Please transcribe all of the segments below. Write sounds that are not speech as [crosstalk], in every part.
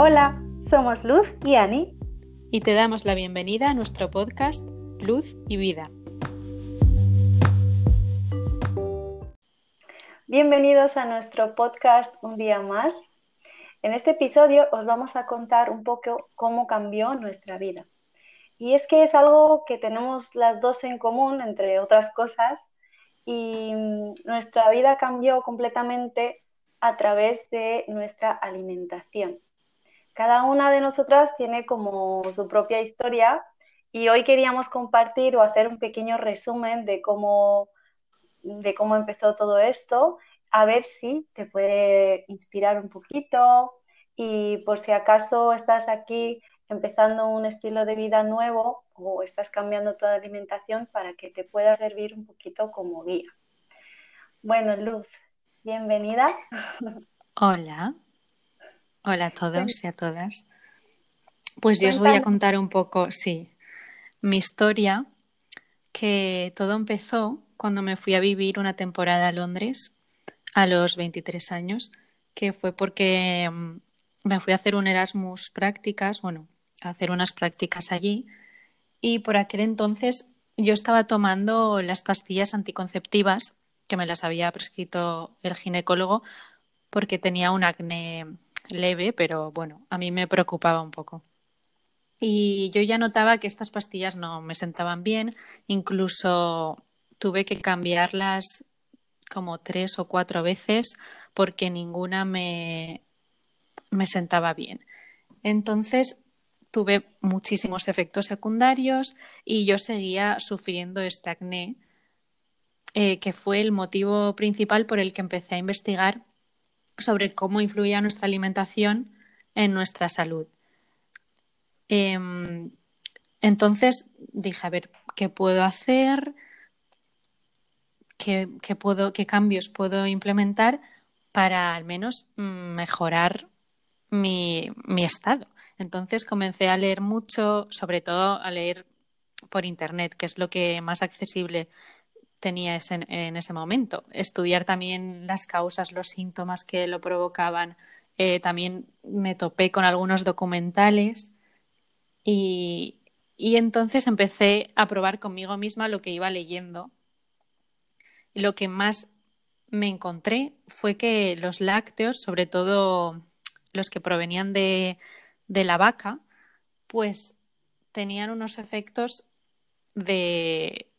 Hola, somos Luz y Ani. Y te damos la bienvenida a nuestro podcast Luz y Vida. Bienvenidos a nuestro podcast un día más. En este episodio os vamos a contar un poco cómo cambió nuestra vida. Y es que es algo que tenemos las dos en común, entre otras cosas, y nuestra vida cambió completamente a través de nuestra alimentación. Cada una de nosotras tiene como su propia historia y hoy queríamos compartir o hacer un pequeño resumen de cómo, de cómo empezó todo esto, a ver si te puede inspirar un poquito y por si acaso estás aquí empezando un estilo de vida nuevo o estás cambiando toda alimentación para que te pueda servir un poquito como guía. Bueno, Luz, bienvenida. Hola. Hola a todos y a todas. Pues yo os voy a contar un poco, sí, mi historia, que todo empezó cuando me fui a vivir una temporada a Londres a los 23 años, que fue porque mm, me fui a hacer un Erasmus prácticas, bueno, a hacer unas prácticas allí, y por aquel entonces yo estaba tomando las pastillas anticonceptivas que me las había prescrito el ginecólogo porque tenía un acné leve, pero bueno, a mí me preocupaba un poco. Y yo ya notaba que estas pastillas no me sentaban bien, incluso tuve que cambiarlas como tres o cuatro veces porque ninguna me, me sentaba bien. Entonces tuve muchísimos efectos secundarios y yo seguía sufriendo este acné, eh, que fue el motivo principal por el que empecé a investigar sobre cómo influía nuestra alimentación en nuestra salud. Em, entonces dije, a ver, ¿qué puedo hacer? ¿Qué, puedo, ¿Qué cambios puedo implementar para al menos mm, mejorar mi, mi estado? Entonces comencé a leer mucho, sobre todo a leer por Internet, que es lo que más accesible tenía en ese momento. Estudiar también las causas, los síntomas que lo provocaban. Eh, también me topé con algunos documentales y, y, entonces empecé a probar conmigo misma lo que iba leyendo. Lo que más me encontré fue que los lácteos, sobre todo los que provenían de, de la vaca, pues tenían unos efectos de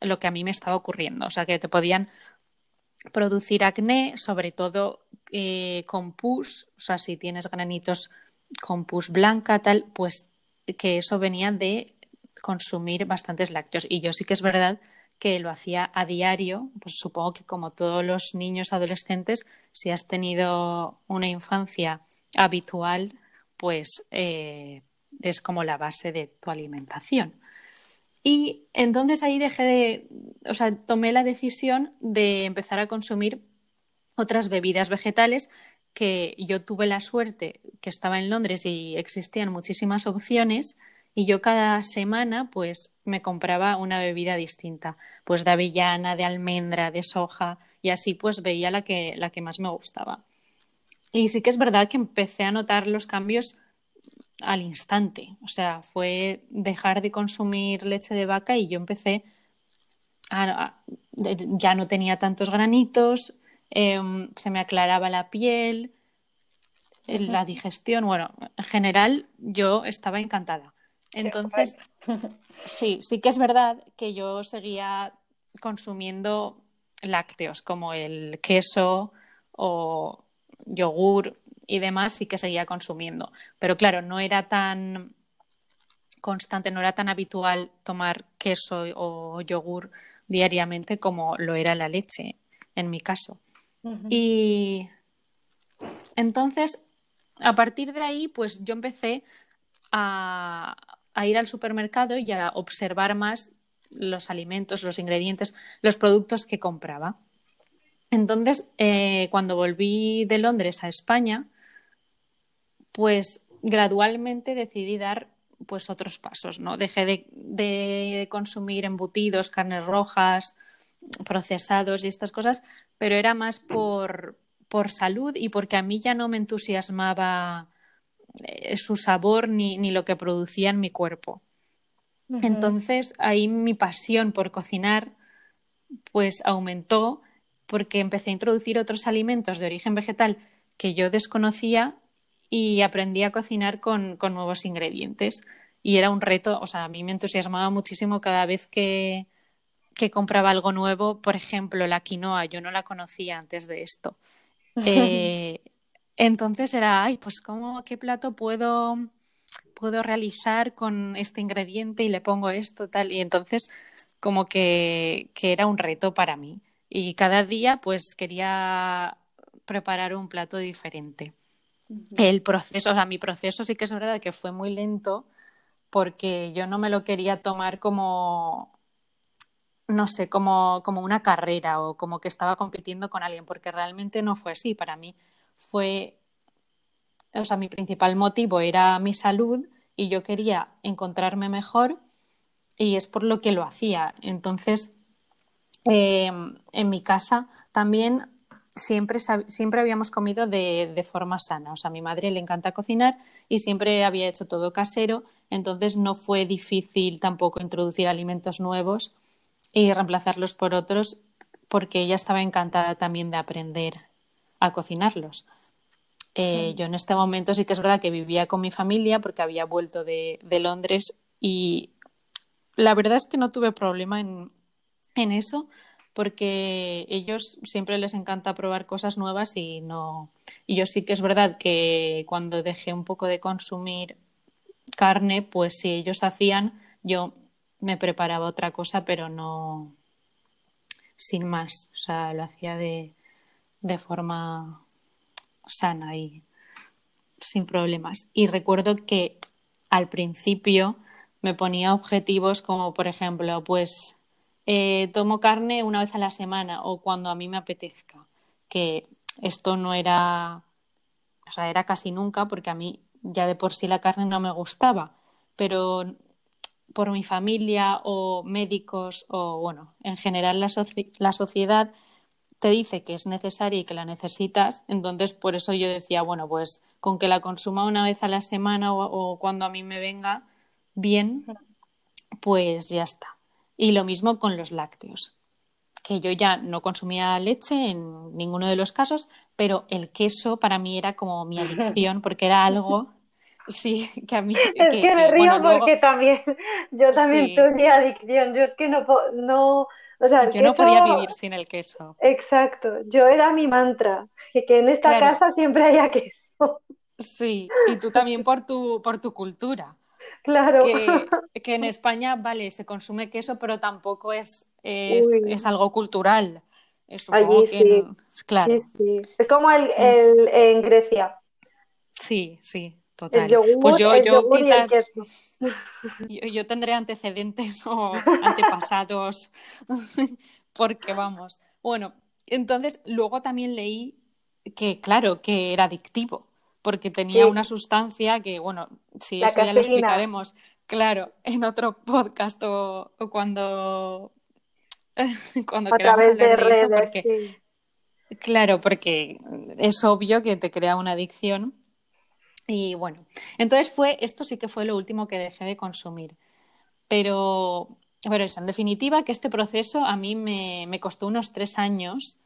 lo que a mí me estaba ocurriendo. O sea, que te podían producir acné, sobre todo eh, con pus, o sea, si tienes granitos con pus blanca, tal, pues que eso venía de consumir bastantes lácteos. Y yo sí que es verdad que lo hacía a diario, pues supongo que como todos los niños adolescentes, si has tenido una infancia habitual, pues eh, es como la base de tu alimentación. Y entonces ahí dejé de, o sea, tomé la decisión de empezar a consumir otras bebidas vegetales que yo tuve la suerte que estaba en Londres y existían muchísimas opciones y yo cada semana pues me compraba una bebida distinta, pues de avellana, de almendra, de soja y así pues veía la que, la que más me gustaba. Y sí que es verdad que empecé a notar los cambios al instante. O sea, fue dejar de consumir leche de vaca y yo empecé a, ya no tenía tantos granitos, em, se me aclaraba la piel, la digestión. Bueno, en general yo estaba encantada. Entonces, sí, sí que es verdad que yo seguía consumiendo lácteos como el queso o yogur y demás sí que seguía consumiendo. Pero claro, no era tan constante, no era tan habitual tomar queso o yogur diariamente como lo era la leche, en mi caso. Y entonces, a partir de ahí, pues yo empecé a, ir al supermercado y a observar más los alimentos, los ingredientes, los productos que compraba. Entonces, eh, cuando volví de Londres a España, pues gradualmente decidí dar pues otros pasos, ¿no? Dejé de, consumir embutidos, carnes rojas, procesados y estas cosas, pero era más por, por salud y porque a mí ya no me entusiasmaba eh, su sabor ni, ni, lo que producía en mi cuerpo. Entonces ahí mi pasión por cocinar pues aumentó porque empecé a introducir otros alimentos de origen vegetal que yo desconocía y aprendí a cocinar con, con nuevos ingredientes. Y era un reto, o sea, a mí me entusiasmaba muchísimo cada vez que, que compraba algo nuevo, por ejemplo, la quinoa, yo no la conocía antes de esto. Eh, entonces era, ay, pues cómo, qué plato puedo, puedo realizar con este ingrediente y le pongo esto, tal. Y entonces como que, que era un reto para mí. Y cada día pues quería preparar un plato diferente. El proceso, o sea, mi proceso sí que es verdad que fue muy lento porque yo no me lo quería tomar como, no sé, como, como una carrera o como que estaba compitiendo con alguien, porque realmente no fue así. Para mí fue, o sea, mi principal motivo era mi salud y yo quería encontrarme mejor y es por lo que lo hacía. Entonces, eh, en mi casa también siempre, siempre habíamos comido de, de, forma sana. O sea, a mi madre le encanta cocinar y siempre había hecho todo casero, entonces no fue difícil tampoco introducir alimentos nuevos y reemplazarlos por otros porque ella estaba encantada también de aprender a cocinarlos. Eh, yo en este momento sí que es verdad que vivía con mi familia porque había vuelto de, de Londres y la verdad es que no tuve problema en, en eso porque ellos siempre les encanta probar cosas nuevas y no y yo sí que es verdad que cuando dejé un poco de consumir carne pues si ellos hacían yo me preparaba otra cosa pero no sin más. O sea lo hacía de, de forma sana y sin problemas. Y recuerdo que al principio me ponía objetivos como por ejemplo pues eh, tomo carne una vez a la semana o cuando a mí me apetezca, que esto no era, o sea, era casi nunca porque a mí ya de por sí la carne no me gustaba, pero por mi familia o médicos o, bueno, en general la, la sociedad te dice que es necesaria y que la necesitas, entonces por eso yo decía, bueno, pues con que la consuma una vez a la semana o, o cuando a mí me venga bien, pues ya está. Y lo mismo con los lácteos, que yo ya no consumía leche en ninguno de los casos, pero el queso para mí era como mi [laughs] adicción porque era algo Sí, que a mí. Es que, me río porque también. Yo también tuve adicción. Yo es que no. no o sea, yo no podía vivir sin el queso. Exacto. Yo era mi mantra. Que, que en esta casa siempre haya [laughs] queso. Sí, y tú también por tu, por tu cultura. [laughs] Claro. [laughs] Que, en España, vale, se consume queso, pero tampoco es, es, algo cultural. Allí sí. claro. Es como el, el, en Grecia. Sí, sí, total. pues yo, yo quizás. [laughs] Yo, tendré antecedentes o antepasados, porque vamos. Bueno, entonces luego también leí que, claro, que era adictivo porque tenía una sustancia que, bueno, sí, eso ya lo explicaremos, claro, en otro podcast o, cuando, [laughs] cuando a través de, redes, porque, Claro, porque es obvio que te crea una adicción. Y bueno, entonces fue, esto sí que fue lo último que dejé de consumir. Pero, pero eso, en definitiva, que este proceso a mí me, me costó unos tres años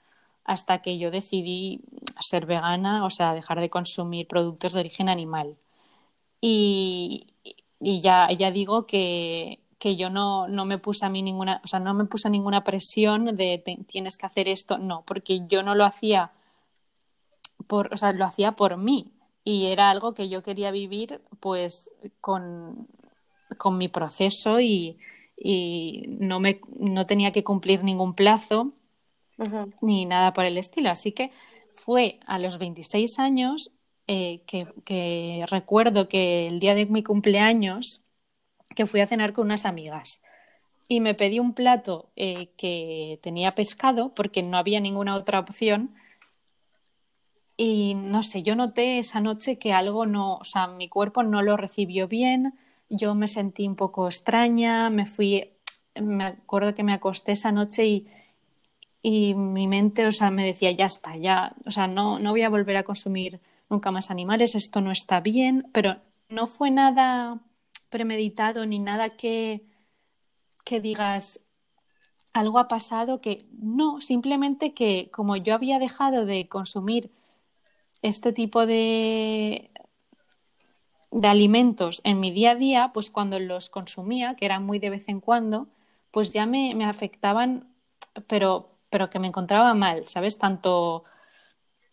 hasta que yo decidí ser vegana, o sea, dejar de consumir productos de origen animal. Y, y ya, ya digo que, que yo no, no, me puse a mí ninguna, o sea, no me puse ninguna presión de tienes que hacer esto, no, porque yo no lo hacía por, o sea, lo hacía por mí. Y era algo que yo quería vivir pues con, con mi proceso y, y no, me, no tenía que cumplir ningún plazo ni nada por el estilo. Así que fue a los 26 años eh, que, recuerdo que el día de mi cumpleaños que fui a cenar con unas amigas. Y me pedí un plato eh, que tenía pescado porque no había ninguna otra opción. Y no sé, yo noté esa noche que algo no, o sea, mi cuerpo no lo recibió bien, yo me sentí un poco extraña, me fui, me acuerdo que me acosté esa noche y, y mi mente, o sea, me decía, ya está, ya, o sea, no, no voy a volver a consumir nunca más animales, esto no está bien, pero no fue nada premeditado ni nada que, que digas algo ha pasado que no, simplemente que como yo había dejado de consumir este tipo de, de alimentos en mi día a día, pues cuando los consumía, que era muy de vez en cuando, pues ya me, me afectaban, pero, pero que me encontraba mal, ¿sabes? Tanto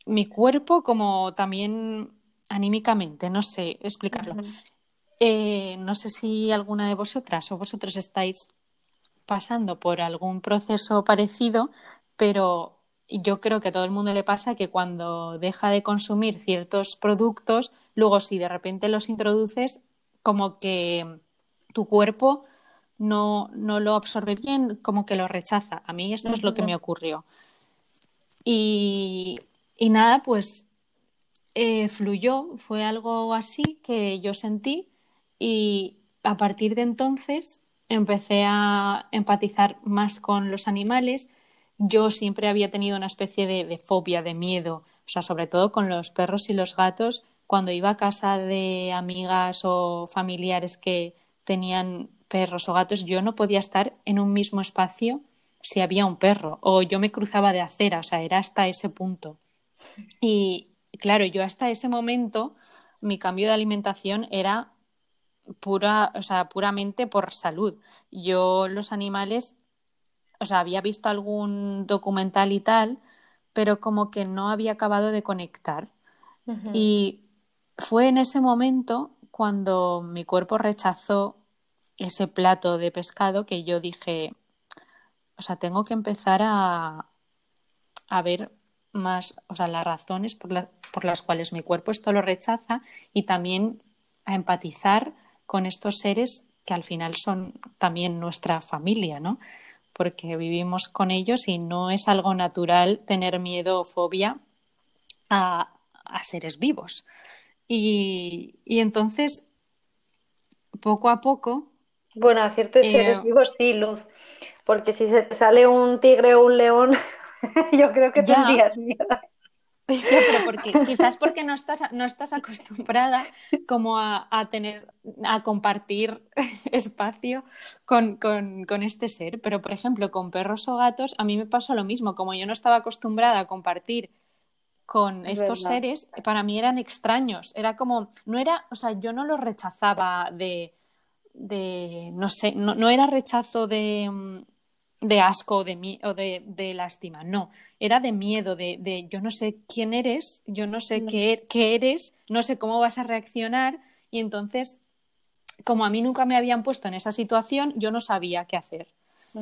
mi cuerpo como también anímicamente, no sé explicarlo. Eh, no sé si alguna de vosotras o vosotros estáis pasando por algún proceso parecido, pero yo creo que a todo el mundo le pasa que cuando deja de consumir ciertos productos, luego si de repente los introduces, como que tu cuerpo no, no lo absorbe bien, como que lo rechaza. A mí esto es lo que me ocurrió. Y, y nada, pues eh, fluyó, fue algo así que yo sentí y a partir de entonces empecé a empatizar más con los animales. Yo siempre había tenido una especie de, fobia, de miedo, o sea, sobre todo con los perros y los gatos. Cuando iba a casa de amigas o familiares que tenían perros o gatos, yo no podía estar en un mismo espacio si había un perro o yo me cruzaba de acera, o sea, era hasta ese punto. Y claro, yo hasta ese momento mi cambio de alimentación era pura, o sea, puramente por salud. Yo los animales, o sea, había visto algún documental y tal, pero como que no había acabado de conectar. Y fue en ese momento cuando mi cuerpo rechazó ese plato de pescado que yo dije, o sea, tengo que empezar a, a ver más, o sea, las razones por, por las cuales mi cuerpo esto lo rechaza y también a empatizar con estos seres que al final son también nuestra familia, ¿no? Porque vivimos con ellos y no es algo natural tener miedo o fobia a, seres vivos. Y, entonces, poco a poco. Bueno, a ciertos eh, seres vivos sí, Luz. Porque si se te sale un tigre o un león, [laughs] yo creo que tendrías miedo. [laughs] pero porque, quizás porque no estás, no estás acostumbrada como a, tener, a compartir [laughs] espacio con, con, este ser. Pero, por ejemplo, con perros o gatos, a mí me pasó lo mismo. Como yo no estaba acostumbrada a compartir con estos seres, para mí eran extraños. Era como, no era, o sea, yo no los rechazaba de, de no sé, no, no era rechazo de de asco o de, o de, de, lástima, no, era de miedo, de, de, yo no sé quién eres, yo no sé qué, qué, eres, no sé cómo vas a reaccionar y entonces, como a mí nunca me habían puesto en esa situación, yo no sabía qué hacer.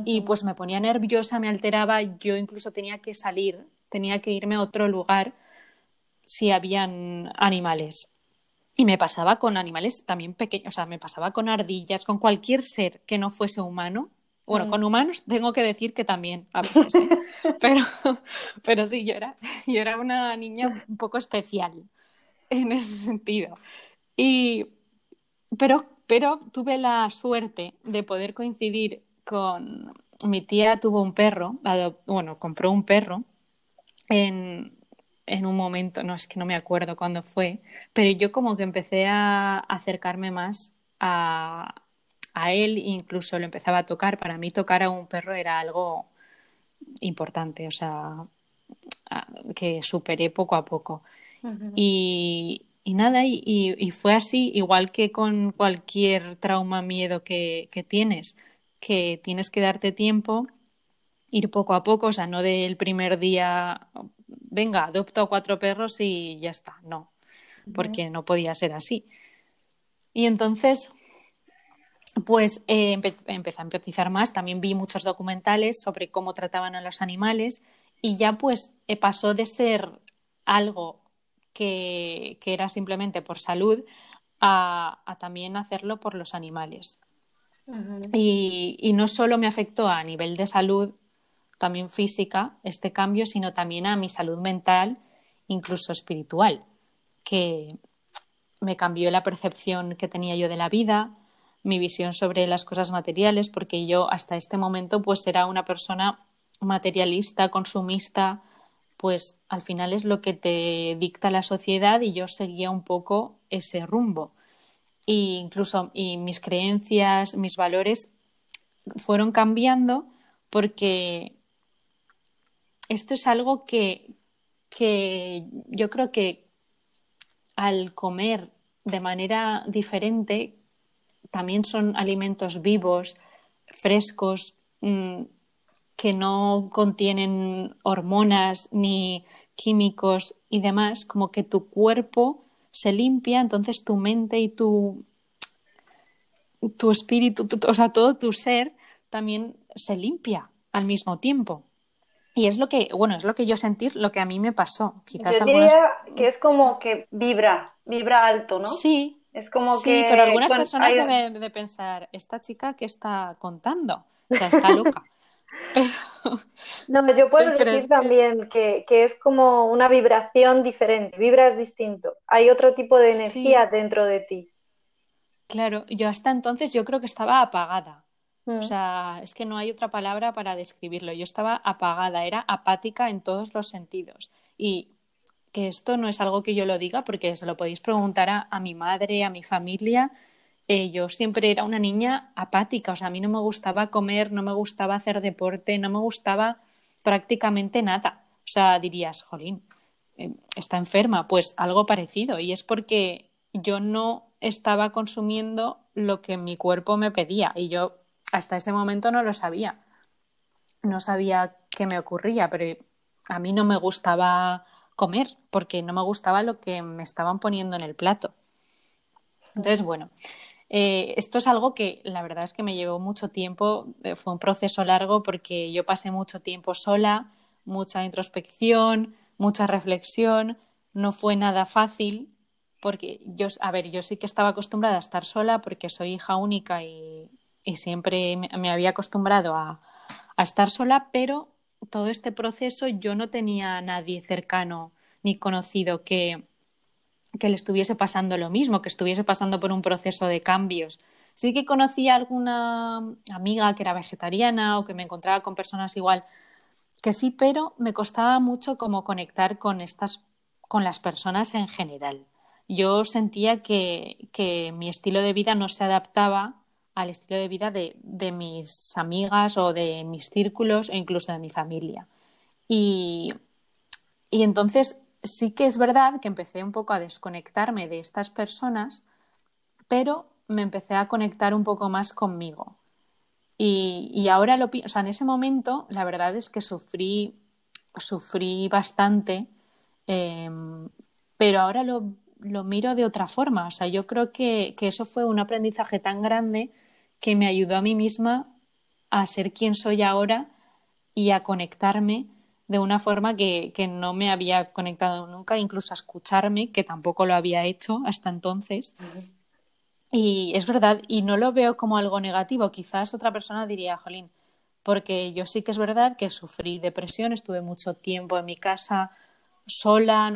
Y pues me ponía nerviosa, me alteraba, yo incluso tenía que salir, tenía que irme a otro lugar si habían animales. Y me pasaba con animales también pequeños, o sea, me pasaba con ardillas, con cualquier ser que no fuese humano, bueno, mm. con humanos tengo que decir que también, a veces, ¿eh? [laughs] pero, pero sí, yo era, yo era una niña un poco especial en ese sentido. Y, pero, pero tuve la suerte de poder coincidir con mi tía tuvo un perro, bueno, compró un perro en, en un momento, no es que no me acuerdo cuándo fue, pero yo como que empecé a acercarme más a, a él, incluso lo empezaba a tocar. Para mí tocar a un perro era algo importante, o sea, que superé poco a poco. y, nada, y, fue así, igual que con cualquier trauma, miedo que, que, tienes, que tienes que darte tiempo, ir poco a poco, o sea, no del primer día, venga, adopto a cuatro perros y ya está, no, porque no podía ser así. Y entonces pues eh, empecé a empatizar más, también vi muchos documentales sobre cómo trataban a los animales y ya pues eh, pasó de ser algo que, era simplemente por salud a, también hacerlo por los animales. y, y, no solo me afectó a nivel de salud, también física, este cambio, sino también a mi salud mental, incluso espiritual, que me cambió la percepción que tenía yo de la vida, mi visión sobre las cosas materiales, porque yo hasta este momento pues era una persona materialista, consumista, pues al final es lo que te dicta la sociedad y yo seguía un poco ese rumbo. E incluso y mis creencias, mis valores fueron cambiando porque esto es algo que, que yo creo que al comer de manera diferente también son alimentos vivos, frescos, mm, que no contienen hormonas ni químicos y demás, como que tu cuerpo se limpia, entonces tu mente y tu, tu espíritu, o sea, todo tu ser también se limpia al mismo tiempo. Y es lo que, bueno, es lo que yo sentí, lo que a mí me pasó. Quizás yo diría que es como que vibra, vibra alto, ¿no? Sí. Es como sí, pero algunas personas deben de pensar, esta chica que está contando, o sea, está loca. [laughs] Pero... No, yo puedo decir también que... es como una vibración diferente, vibras distinto, hay otro tipo de energía dentro de ti. Claro, yo hasta entonces yo creo que estaba apagada. O mm. sea, es que no hay otra palabra para describirlo. Yo estaba apagada, era apática en todos los sentidos. Y que esto no es algo que yo lo diga porque se lo podéis preguntar a mi madre, a mi familia eh, yo siempre era una niña apática, o sea, a mí no me gustaba comer, no me gustaba hacer deporte, no me gustaba prácticamente nada. O sea, dirías, jolín, eh, está enferma, pues algo parecido. Y es porque yo no estaba consumiendo lo que mi cuerpo me pedía y yo hasta ese momento no lo sabía. No sabía qué me ocurría, pero a mí no me gustaba comer porque no me gustaba lo que me estaban poniendo en el plato. Entonces, bueno, eh, esto es algo que la verdad es que me llevó mucho tiempo, eh, fue un proceso largo porque yo pasé mucho tiempo sola, mucha introspección, mucha reflexión, no fue nada fácil porque yo, a ver, yo sí que estaba acostumbrada a estar sola porque soy hija única y, siempre me, había acostumbrado a, a estar sola, pero todo este proceso yo no tenía a nadie cercano ni conocido que, que le estuviese pasando lo mismo, que estuviese pasando por un proceso de cambios. Sí que conocía alguna amiga que era vegetariana o que me encontraba con personas igual que sí, pero me costaba mucho como conectar con estas con las personas en general. Yo sentía que, que mi estilo de vida no se adaptaba al estilo de vida de, mis amigas o de mis círculos o incluso de mi familia. Y, y entonces sí que es verdad que empecé un poco a desconectarme de estas personas, pero me empecé a conectar un poco más conmigo. Y, ahora lo o sea, en ese momento la verdad es que sufrí, sufrí bastante, em, pero ahora lo, lo, miro de otra forma. O sea, yo creo que, que eso fue un aprendizaje tan grande que me ayudó a mí misma a ser quien soy ahora y a conectarme de una forma que, no me había conectado nunca, incluso a escucharme, que tampoco lo había hecho hasta entonces. Y es verdad, y no lo veo como algo negativo. Quizás otra persona diría, Jolín, porque yo sí que es verdad que sufrí depresión, estuve mucho tiempo en mi casa sola,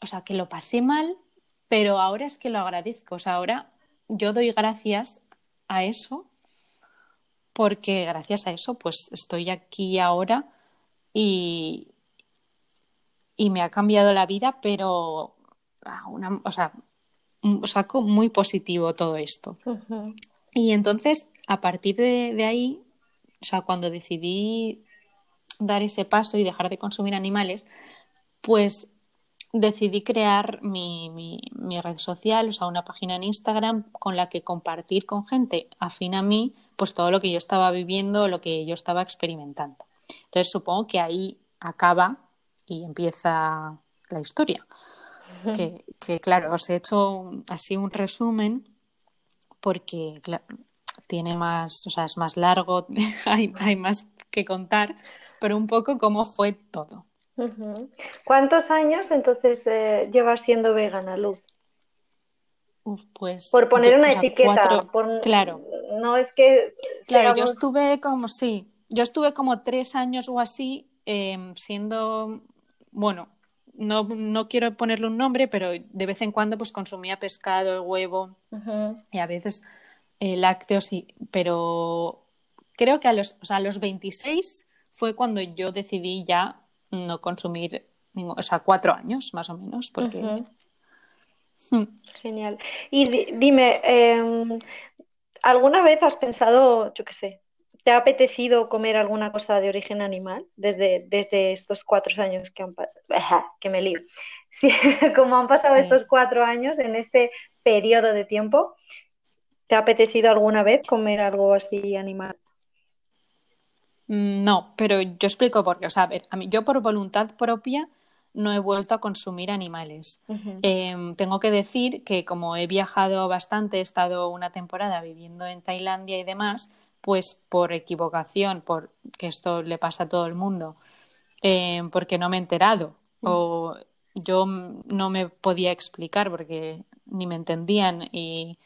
o sea, que lo pasé mal, pero ahora es que lo agradezco. O sea, ahora yo doy gracias a eso, porque gracias a eso, pues estoy aquí ahora y, y me ha cambiado la vida, pero una, o sea, saco muy positivo todo esto. Y entonces, a partir de, de, ahí, o sea, cuando decidí dar ese paso y dejar de consumir animales, pues decidí crear mi, mi, mi, red social, o sea, una página en Instagram con la que compartir con gente afín a mí, pues todo lo que yo estaba viviendo, lo que yo estaba experimentando. Entonces supongo que ahí acaba y empieza la historia. Que, claro, os he hecho así un resumen porque tiene más, o sea, es más largo, [laughs] hay, hay, más que contar, pero un poco cómo fue todo. ¿Cuántos años entonces eh, llevas siendo vegana, Luz? pues, por poner una etiqueta, claro. No es que. Claro, yo estuve como, sí, yo estuve como tres años o así em, siendo, bueno, no, no, quiero ponerle un nombre, pero de vez en cuando pues consumía pescado, huevo y a veces eh, lácteos, y, pero creo que a los, o sea, a los 26 fue cuando yo decidí ya no consumir o sea, cuatro años más o menos, porque... Hmm. Genial. Y dime, em, ¿alguna vez has pensado, yo qué sé, ¿te ha apetecido comer alguna cosa de origen animal desde, desde estos cuatro años que han pasado? que me lío. [laughs] como han pasado estos cuatro años en este periodo de tiempo, ¿te ha apetecido alguna vez comer algo así animal? Mm, no, pero yo explico por qué. O sea, a ver, a mí, yo por voluntad propia no he vuelto a consumir animales. Em, tengo que decir que como he viajado bastante, he estado una temporada viviendo en Tailandia y demás, pues por equivocación, porque esto le pasa a todo el mundo, em, porque no me he enterado o yo no me podía explicar porque ni me entendían y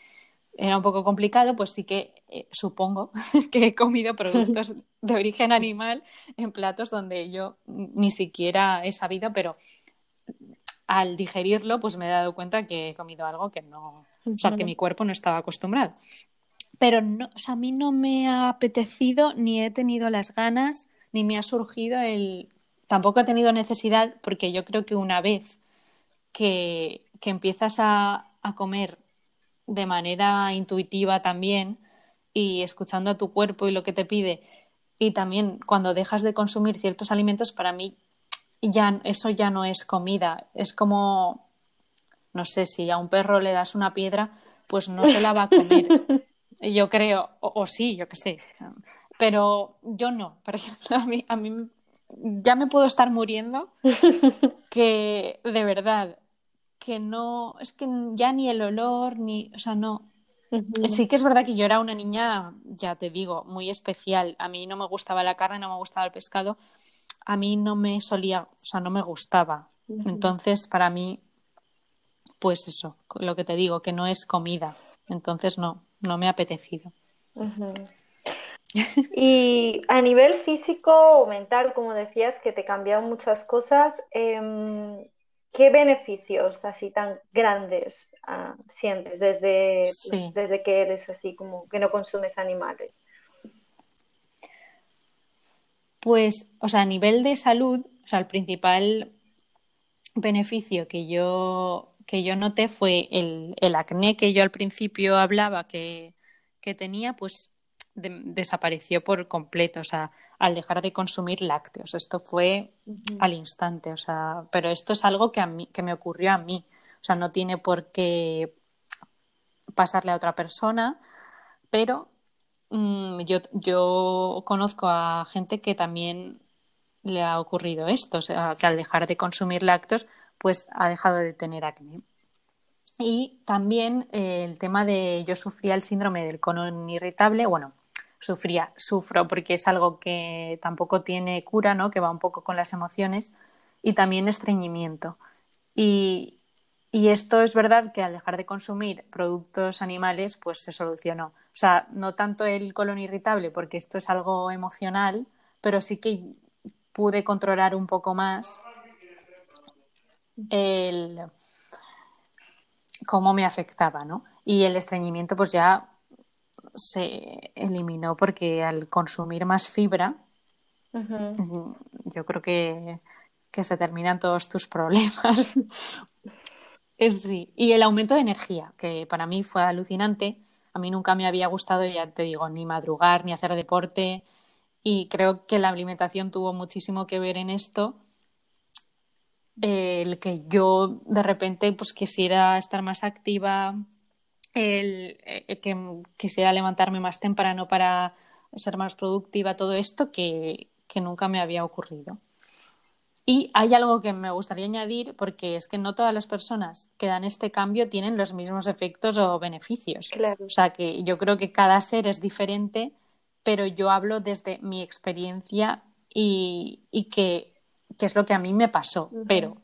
era un poco complicado, pues sí que eh, supongo [laughs] que he comido productos [laughs] de origen animal en platos donde yo ni siquiera he sabido, pero al digerirlo, pues me he dado cuenta que he comido algo que no, o sea, que mi cuerpo no estaba acostumbrado. Pero no, o sea, a mí no me ha apetecido, ni he tenido las ganas, ni me ha surgido el. Tampoco he tenido necesidad, porque yo creo que una vez que, que empiezas a, a comer de manera intuitiva también y escuchando a tu cuerpo y lo que te pide, y también cuando dejas de consumir ciertos alimentos, para mí ya eso ya no es comida, es como no sé, si a un perro le das una piedra, pues no se la va a comer. [laughs] Yo creo, o, sí, yo qué sé. Pero yo no, por ejemplo, a mí, a mí ya me puedo estar muriendo [laughs] que de verdad que no, es que ya ni el olor, ni, o sea, no. Sí que es verdad que yo era una niña, ya te digo, muy especial. A mí no me gustaba la carne, no me gustaba el pescado. A mí no me solía, o sea, no me gustaba. Entonces, para mí, pues eso, lo que te digo, que no es comida. Entonces, no, no me ha apetecido. Y a nivel físico o mental, como decías, que te cambian muchas cosas, em, ¿qué beneficios así tan grandes ah, sientes desde, pues, desde que eres así como que no consumes animales? Pues, o sea, a nivel de salud, o sea, el principal beneficio que yo, que yo noté fue el, el acné que yo al principio hablaba que, que tenía, pues desapareció por completo, o sea, al dejar de consumir lácteos. Esto fue al instante, o sea, pero esto es algo que, a mí, que me ocurrió a mí, o sea, no tiene por qué pasarle a otra persona, pero mm, yo, yo conozco a gente que también le ha ocurrido esto, o sea, que al dejar de consumir lácteos, pues ha dejado de tener acné. Y también eh, el tema de yo sufría el síndrome del colon irritable, bueno, sufría, sufro porque es algo que tampoco tiene cura, ¿no? que va un poco con las emociones, y también estreñimiento. Y, y esto es verdad que al dejar de consumir productos animales, pues se solucionó. O sea, no tanto el colon irritable, porque esto es algo emocional, pero sí que pude controlar un poco más el cómo me afectaba, ¿no? Y el estreñimiento, pues ya se eliminó porque al consumir más fibra, yo creo que, se terminan todos tus problemas. [laughs] sí. Y el aumento de energía, que para mí fue alucinante. A mí nunca me había gustado, ya te digo, ni madrugar, ni hacer deporte. Y creo que la alimentación tuvo muchísimo que ver en esto. El que yo de repente pues quisiera estar más activa, el, eh, que quisiera levantarme más temprano para ser más productiva, todo esto que, nunca me había ocurrido. Y hay algo que me gustaría añadir, porque es que no todas las personas que dan este cambio tienen los mismos efectos o beneficios. O sea que yo creo que cada ser es diferente, pero yo hablo desde mi experiencia y, que, es lo que a mí me pasó. Pero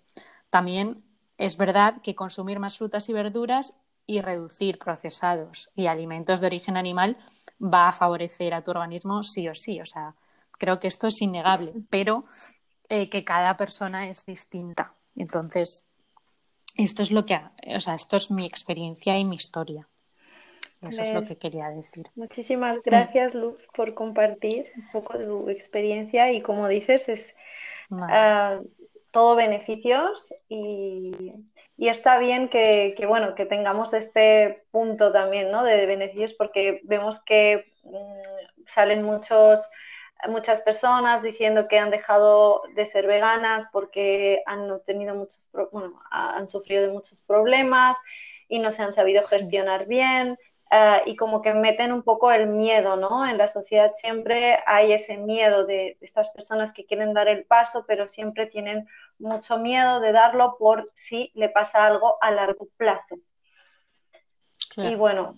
también es verdad que consumir más frutas y verduras y reducir procesados y alimentos de origen animal va a favorecer a tu organismo sí o sí. O sea, creo que esto es innegable, pero eh, que cada persona es distinta. Entonces, esto es lo que, o sea, esto es mi experiencia y mi historia. Eso es lo pues que quería decir. Muchísimas gracias, Luz, por compartir un poco de tu experiencia y como dices, es todo beneficios y, está bien que, bueno, que tengamos este punto también ¿no? de beneficios porque vemos que mm, salen muchos muchas personas diciendo que han dejado de ser veganas porque han tenido muchos, bueno, han sufrido de muchos problemas y no se han sabido gestionar bien. Eh, y como que meten un poco el miedo, ¿no? En la sociedad siempre hay ese miedo de, estas personas que quieren dar el paso, pero siempre tienen mucho miedo de darlo por si le pasa algo a largo plazo. Y bueno.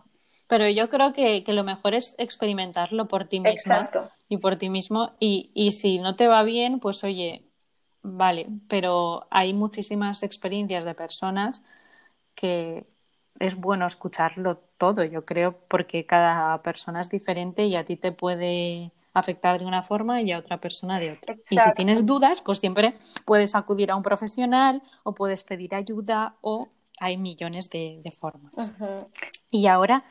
Pero yo creo que, lo mejor es experimentarlo por ti misma y por ti mismo. Y, y si no te va bien, pues oye, vale, pero hay muchísimas experiencias de personas que, es bueno escucharlo todo, yo creo, porque cada persona es diferente y a ti te puede afectar de una forma y a otra persona de otra. Y si tienes dudas, pues siempre puedes acudir a un profesional o puedes pedir ayuda o hay millones de, formas. Y ahora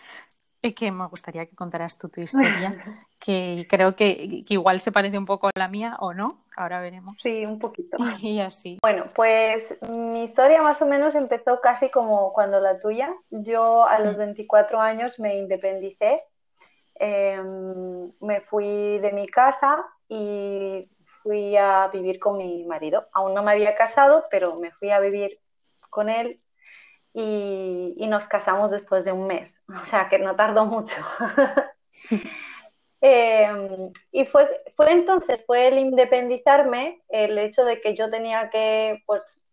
que me gustaría que contaras tú tu historia, [laughs] que creo que, igual se parece un poco a la mía o no, ahora veremos. Sí, un poquito. [laughs] Y así. Bueno, pues mi historia más o menos empezó casi como cuando la tuya. Yo a los 24 mm. años me independicé, em, me fui de mi casa y fui a vivir con mi marido. Aún no me había casado, pero me fui a vivir con él y, nos casamos después de un mes, [laughs] o sea que no tardó mucho. [laughs] Em, y fue, fue entonces, fue el independizarme, el hecho de que yo tenía que pues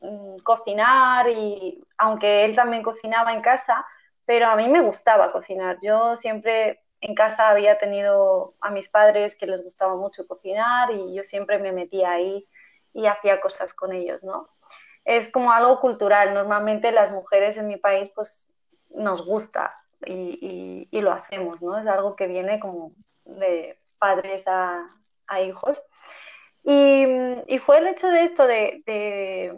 mm, cocinar y aunque él también cocinaba en casa, pero a mí me gustaba cocinar. Yo siempre en casa había tenido a mis padres que les gustaba mucho cocinar y yo siempre me metía ahí y hacía cosas con ellos, ¿no? es como algo cultural. Normalmente las mujeres en mi país pues nos gusta y, lo hacemos, ¿no? Es algo que viene como de padres a, hijos. Y, fue el hecho de esto de,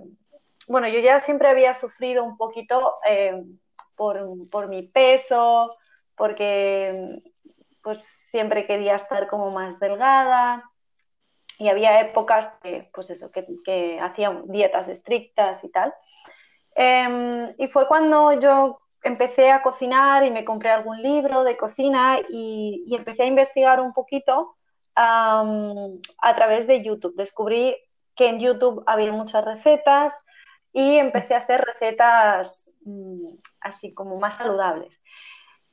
bueno, yo ya siempre había sufrido un poquito eh, por, mi peso, porque pues siempre quería estar como más delgada y había épocas que, pues eso, que, dietas estrictas y tal. Em, y fue cuando yo empecé a cocinar y me compré algún libro de cocina y, empecé a investigar un poquito a través de YouTube. Descubrí que en YouTube había muchas recetas y empecé a hacer recetas mm, así como más saludables.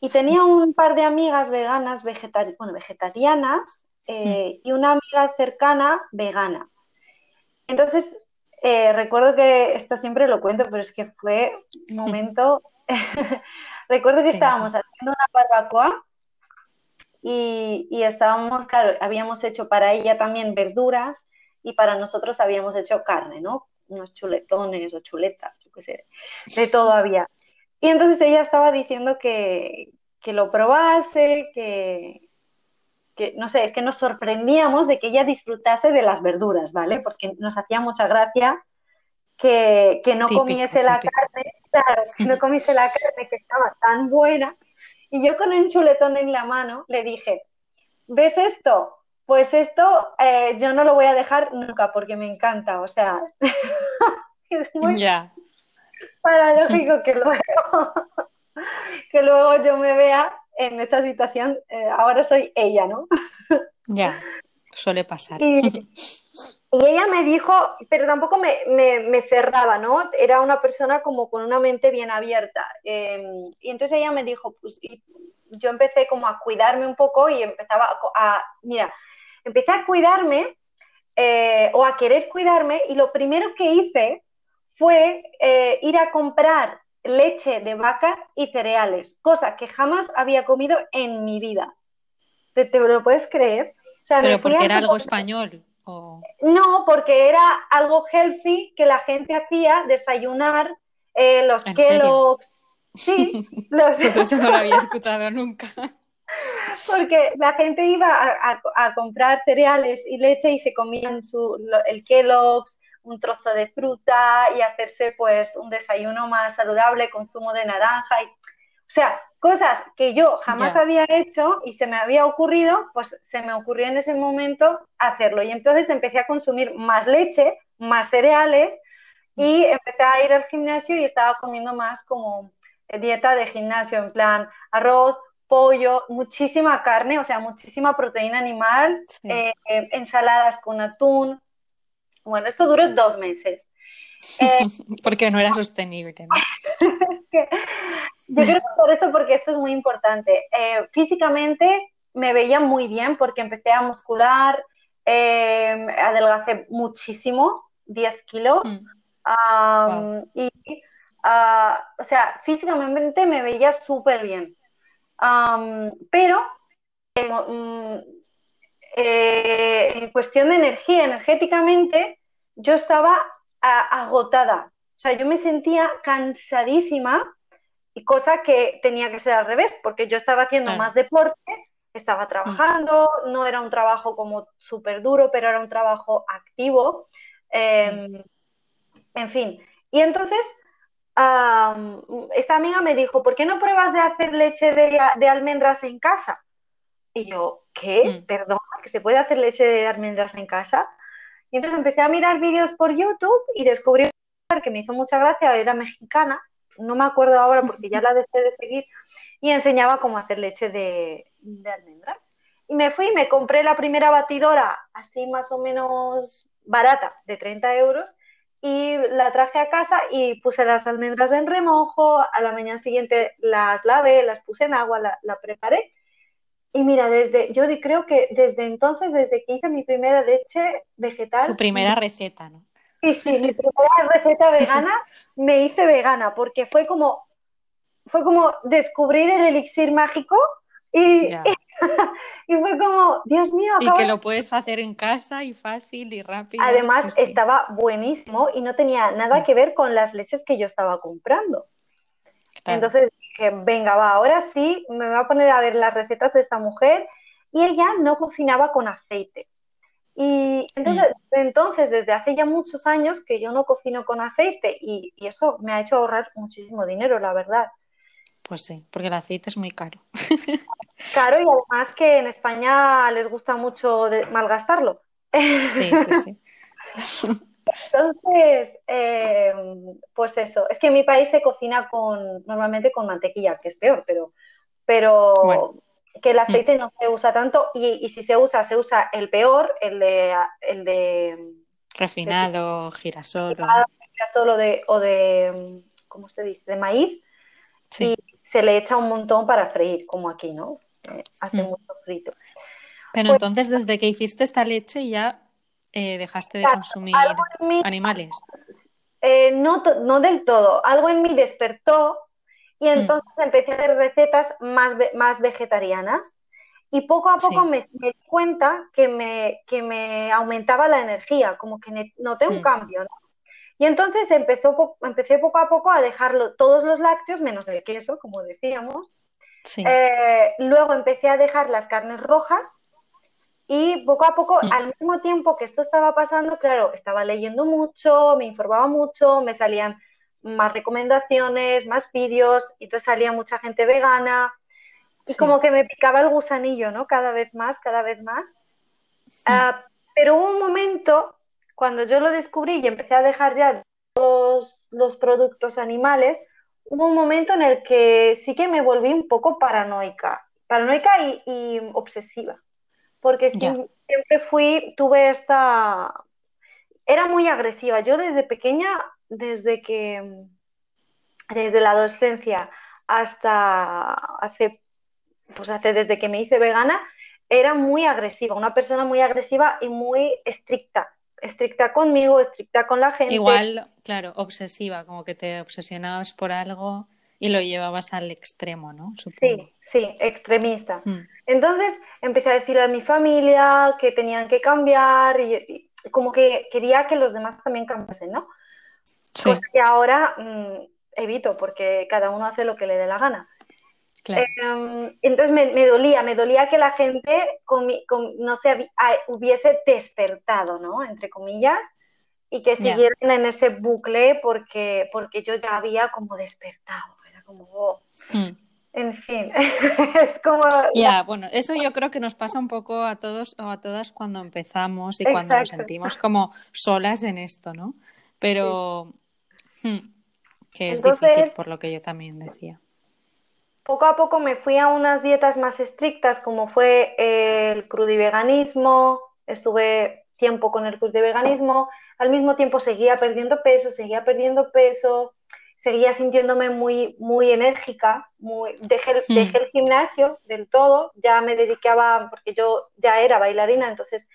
Y tenía un par de amigas veganas, bueno, vegetarianas, eh, y una amiga cercana vegana. Entonces, eh, recuerdo que esto siempre lo cuento, pero es que fue un momento. [laughs] recuerdo que estábamos haciendo una barbacoa y, y, estábamos, claro, habíamos hecho para ella también verduras y para nosotros habíamos hecho carne, ¿no? Unos chuletones o chuletas, yo qué sé, de todo había. Y entonces ella estaba diciendo que, que lo probase, que, que, no sé, es que nos sorprendíamos de que ella disfrutase de las verduras, ¿vale? Porque nos hacía mucha gracia que, no comiese la carne, claro, que no comiese la carne que estaba tan buena. Y yo con un chuletón en la mano le dije, ¿ves esto? Pues esto eh, yo no lo voy a dejar nunca porque me encanta, o sea, [laughs] es muy paradójico [laughs] que luego, [laughs] que luego yo me vea en esta situación, eh, ahora soy ella, ¿no? Ya, suele pasar. Y, ella me dijo, pero tampoco me, cerraba, ¿no? Era una persona como con una mente bien abierta. Em, y entonces ella me dijo, pues yo empecé como a cuidarme un poco y empezaba a, mira, empecé a cuidarme eh, o a querer cuidarme y lo primero que hice fue eh, ir a comprar leche de vaca y cereales, cosa que jamás había comido en mi vida. ¿Te, lo puedes creer? ¿Pero porque era algo español? No, porque era algo healthy que la gente hacía desayunar eh, los Kellogg's. Sí, [laughs] los... pues eso no lo había escuchado nunca. [laughs] Porque la gente iba a, comprar cereales y leche y se comían su, el Kellogg's, un trozo de fruta y hacerse pues un desayuno más saludable con zumo de naranja. Y, o sea, cosas que yo jamás había hecho y se me había ocurrido, pues se me ocurrió en ese momento hacerlo. Y entonces empecé a consumir más leche más cereales y empecé a ir al gimnasio y estaba comiendo más como dieta de gimnasio, en plan arroz, pollo, muchísima carne, o sea, muchísima proteína animal, eh, ensaladas con atún. Bueno, esto duró dos meses. Eh, [laughs] porque no era sostenible. [laughs] yo quiero por esto porque esto es muy importante. Eh, físicamente me veía muy bien porque empecé a muscular, adelgacé muchísimo, 10 kilos. Mm. Y, ah, o sea, físicamente me veía súper bien pero mm, eh, en cuestión de energía, energéticamente, yo estaba agotada. O sea, yo me sentía cansadísima y cosa que tenía que ser al revés, porque yo estaba haciendo más deporte, estaba mm. trabajando, no era un trabajo como súper duro, pero era un trabajo activo. Em, en fin, y entonces esta amiga me dijo, ¿por qué no pruebas de hacer leche de, almendras en casa? Y yo, ¿qué? Mm. Perdón, ¿que se puede hacer leche de almendras en casa? Y entonces empecé a mirar vídeos por YouTube y descubrí que me hizo mucha gracia, era mexicana, no me acuerdo ahora [laughs] porque ya la dejé de seguir, y enseñaba cómo hacer leche de, de almendras. Y me fui, me compré la primera batidora, así más o menos barata, de 30 euros, y la traje a casa y puse las almendras en remojo, a la mañana siguiente las lavé, las puse en agua, la, preparé. Y mira, desde, yo creo que desde entonces, desde que hice mi primera leche vegetal. Tu primera receta, ¿no? Sí, sí, mi primera receta vegana me hice vegana, porque fue como, fue como descubrir el elixir mágico y, [laughs] y fue como, Dios mío. Y que lo puedes hacer en casa y fácil y rápido. Además, estaba buenísimo y no tenía nada que ver con las leches que yo estaba comprando. Entonces dije, venga, va, ahora sí me voy a poner a ver las recetas de esta mujer y ella no cocinaba con aceite. Y entonces, entonces, desde hace ya muchos años que yo no cocino con aceite y eso me ha hecho ahorrar muchísimo dinero, la verdad. Pues sí, porque el aceite es muy caro. [laughs] Caro y además que en España les gusta mucho malgastarlo. Sí, sí, sí. [laughs] Entonces, em, pues eso, es que en mi país se cocina con normalmente con mantequilla, que es peor, pero, pero que el aceite no se usa tanto y, si se usa, se usa el peor, el de... El de Refinado, girasol. Girasol o de, o de, ¿cómo se dice? De maíz. Sí se le echa un montón para freír, como aquí, ¿no? Eh, hace mucho frito. Pero pues entonces, desde que hiciste esta leche ya eh, dejaste de consumir animales. Eh, no, no del todo. Algo en mí despertó y hmm. entonces empecé a hacer recetas más, más vegetarianas. Y poco a poco me, di cuenta que me, que me aumentaba la energía, como que noté un hmm. cambio, ¿no? Y entonces empezó, empecé poco a poco a dejarlo todos los lácteos, menos el queso, como decíamos. Eh, luego empecé a dejar las carnes rojas y poco a poco, al mismo tiempo que esto estaba pasando, claro, estaba leyendo mucho, me informaba mucho, me salían más recomendaciones, más vídeos, y entonces salía mucha gente vegana. Y como que me picaba el gusanillo, ¿no? Cada vez más, cada vez más. Ah, pero hubo un momento cuando yo lo descubrí y empecé a dejar ya los, los productos animales, hubo un momento en el que sí que me volví un poco paranoica, paranoica y, obsesiva, porque siempre fui, tuve esta, era muy agresiva. Yo desde pequeña, desde que, desde la adolescencia hasta hace, pues hace desde que me hice vegana, era muy agresiva, una persona muy agresiva y muy estricta estricta conmigo, estricta con la gente. Igual, claro, obsesiva, como que te obsesionabas por algo y lo llevabas al extremo, ¿no? Sí, sí, extremista. Entonces empecé a decirle a mi familia que tenían que cambiar y, como que quería que los demás también cambiasen, ¿no? Sí. que ahora mm, evito porque cada uno hace lo que le dé la gana. Em, entonces me, dolía, me dolía que la gente no se hubiese despertado, ¿no? Entre comillas, y que siguieran en ese bucle porque, porque yo ya había como despertado. Como, oh. hmm. en fin, [laughs] es como... Ya, bueno, eso yo creo que nos pasa un poco a todos o a todas cuando empezamos y cuando nos sentimos como solas en esto, ¿no? Pero hmm, que es difícil, por lo que yo también decía. Poco a poco me fui a unas dietas más estrictas, como fue el crudiveganismo, estuve tiempo con el veganismo, al mismo tiempo seguía perdiendo peso, seguía perdiendo peso, seguía sintiéndome muy, muy enérgica, muy, dejé, dejé, el gimnasio del todo, ya me dedicaba, porque yo ya era bailarina, entonces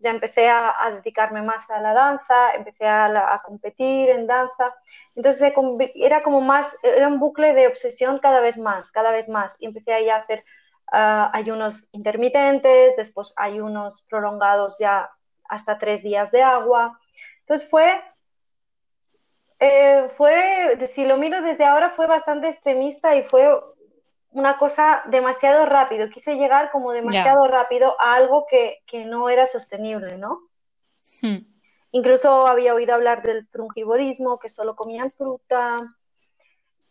ya empecé a, dedicarme más a la danza, empecé a, competir en danza, entonces era como más, era un bucle de obsesión cada vez más, cada vez más, y empecé ahí a hacer uh, ayunos intermitentes, después ayunos prolongados ya hasta tres días de agua, entonces fue eh, fue, si lo miro desde ahora, fue bastante extremista y fue una cosa demasiado rápido. Quise llegar como demasiado rápido a algo que, no era sostenible, ¿no? Hmm. Incluso había oído hablar del frungivorismo, que solo comían fruta.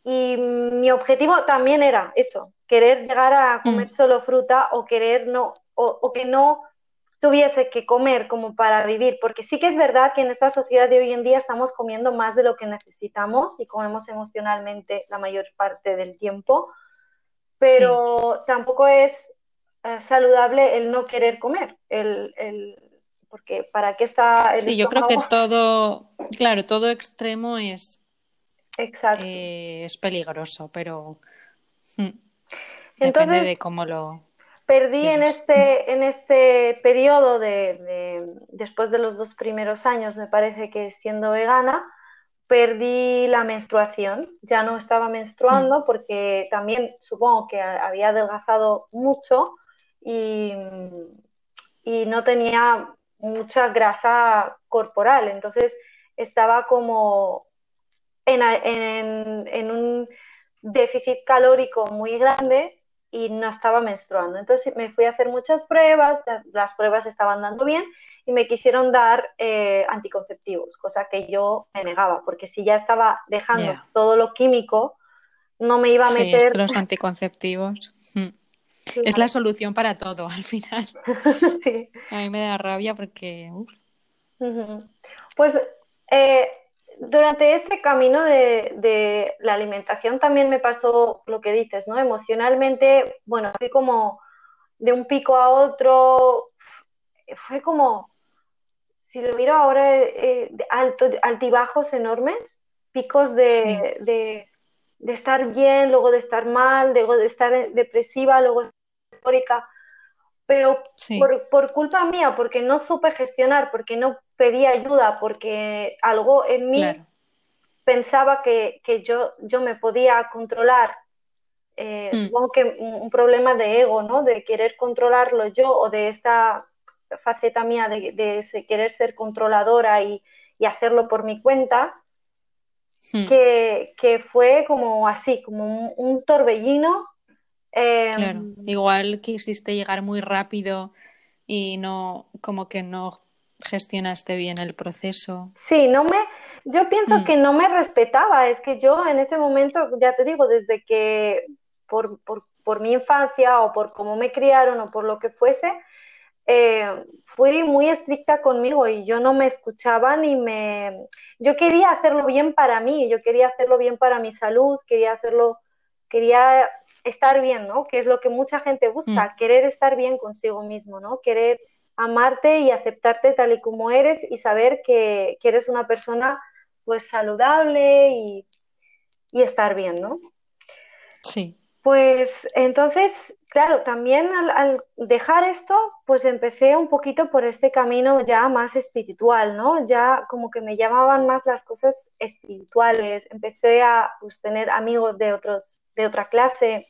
Y mi objetivo también era eso, querer llegar a comer hmm. solo fruta o querer no, o que no tuviese que comer como para vivir, porque sí que es verdad que en esta sociedad de hoy en día estamos comiendo más de lo que necesitamos y comemos emocionalmente la mayor parte del tiempo, pero tampoco es eh, saludable el no querer comer, el, el, porque para qué está el Sí, yo creo que todo, claro, todo extremo es, Exacto. Eh, es peligroso, pero hmm, depende de cómo lo Perdí en este, en este periodo de, después de los dos primeros años, me parece que siendo vegana, perdí la menstruación. Ya no estaba menstruando mm. porque también supongo que había adelgazado mucho y, y no tenía mucha grasa corporal. Entonces estaba como en, en, en un déficit calórico muy grande y no estaba menstruando. Entonces me fui a hacer muchas pruebas, las pruebas estaban dando bien y me quisieron dar eh, anticonceptivos, cosa que yo me negaba, porque si ya estaba dejando todo lo químico, no me iba a meter... los [laughs] anticonceptivos. Hmm. Es la solución para todo al final. [laughs] A mí me da rabia porque... Pues eh, durante este camino de, la alimentación también me pasó lo que dices, ¿no? Emocionalmente, bueno, fui como de un pico a otro, fue como, si lo miro ahora, eh, alto, altibajos enormes, picos de, estar bien, luego de estar mal, luego de estar depresiva, luego eufórica pero por, por, culpa mía, porque no supe gestionar, porque no pedí ayuda, porque algo en mí pensaba que, que, yo, yo me podía controlar. Eh, hmm. Supongo que un, problema de ego, ¿no? De querer controlarlo yo o de esta faceta mía de, de querer ser controladora y, y, hacerlo por mi cuenta, hmm. que, que, fue como así, como un torbellino claro, em, igual quisiste llegar muy rápido y no, como que no gestionaste bien el proceso. Sí, no me, yo pienso mm. que no me respetaba, es que yo en ese momento, ya te digo, desde que por, por, por mi infancia o por cómo me criaron o por lo que fuese, eh, fui muy estricta conmigo y yo no me escuchaba ni me... Yo quería hacerlo bien para mí, yo quería hacerlo bien para mi salud, quería hacerlo, quería estar bien, ¿no? Que es lo que mucha gente busca, mm. querer estar bien consigo mismo, ¿no? Querer amarte y aceptarte tal y como eres y saber que, eres una persona pues saludable y, estar bien, ¿no? Sí. Pues entonces, claro, también al, dejar esto, pues empecé un poquito por este camino ya más espiritual, ¿no? Ya como que me llamaban más las cosas espirituales, empecé a pues, tener amigos de, otros, de otra clase,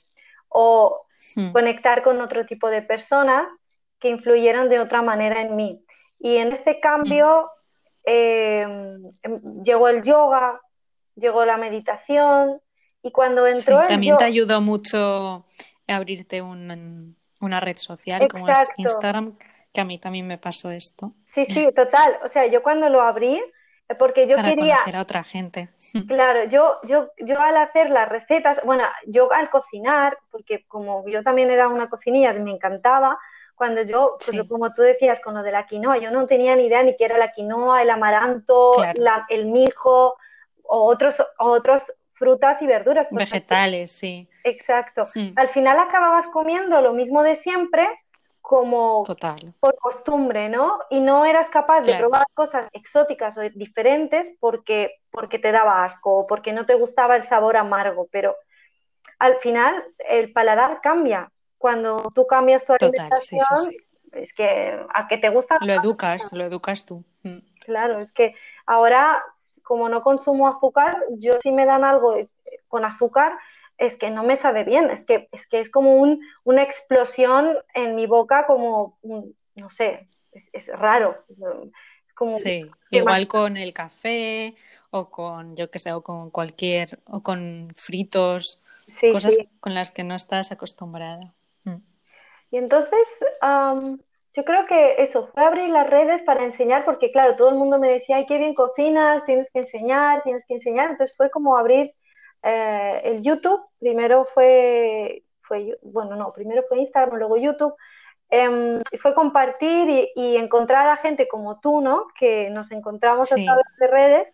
o hmm. conectar con otro tipo de personas que influyeron de otra manera en mí. Y en este cambio em, em, llegó el yoga, llegó la meditación y cuando entró... también te ayudó mucho abrirte una red social como es Instagram, que a mí también me pasó esto. Sí, sí, total. O sea, yo cuando lo abrí porque yo Para quería, conocer a otra gente. [laughs] claro, yo, yo, yo al hacer las recetas, bueno, yo al cocinar, porque como yo también era una cocinilla, me encantaba, cuando yo, pues, Sí. como tú decías, con lo de la quinoa, yo no tenía ni idea ni qué era la quinoa, el amaranto, Claro. la- el mijo o otros, otros frutas y verduras. Vegetales, sí. Exacto. Al final acababas comiendo lo mismo de siempre, como Total. por costumbre, ¿no? Y no eras capaz de probar cosas exóticas o diferentes porque, porque te daba asco o porque no te gustaba el sabor amargo, pero al final el paladar cambia. Cuando tú cambias tu Total, sí, alimentación, sí, sí. es que a que te gusta, Lo educas, lo educas tú. Mm, claro, es que ahora como no consumo azúcar, yo si me dan algo con azúcar, es que no me sabe bien, es que es, que es como un, una explosión en mi boca, como, no sé, es, es raro. Como, Sí, ¿qué igual más? con el café o con, yo qué sé, o con cualquier, o con fritos, Sí, cosas sí. con las que no estás acostumbrada. Y entonces, am, yo creo que eso, fue abrir las redes para enseñar, porque claro, todo el mundo me decía, ay, qué bien cocinas, tienes que enseñar, tienes que enseñar. Entonces fue como abrir eh, el YouTube. Primero fue, fue, bueno, no, primero fue Instagram, luego YouTube. Y fue compartir y, y encontrar a gente como tú, ¿no? Que nos encontramos a Sí, través de redes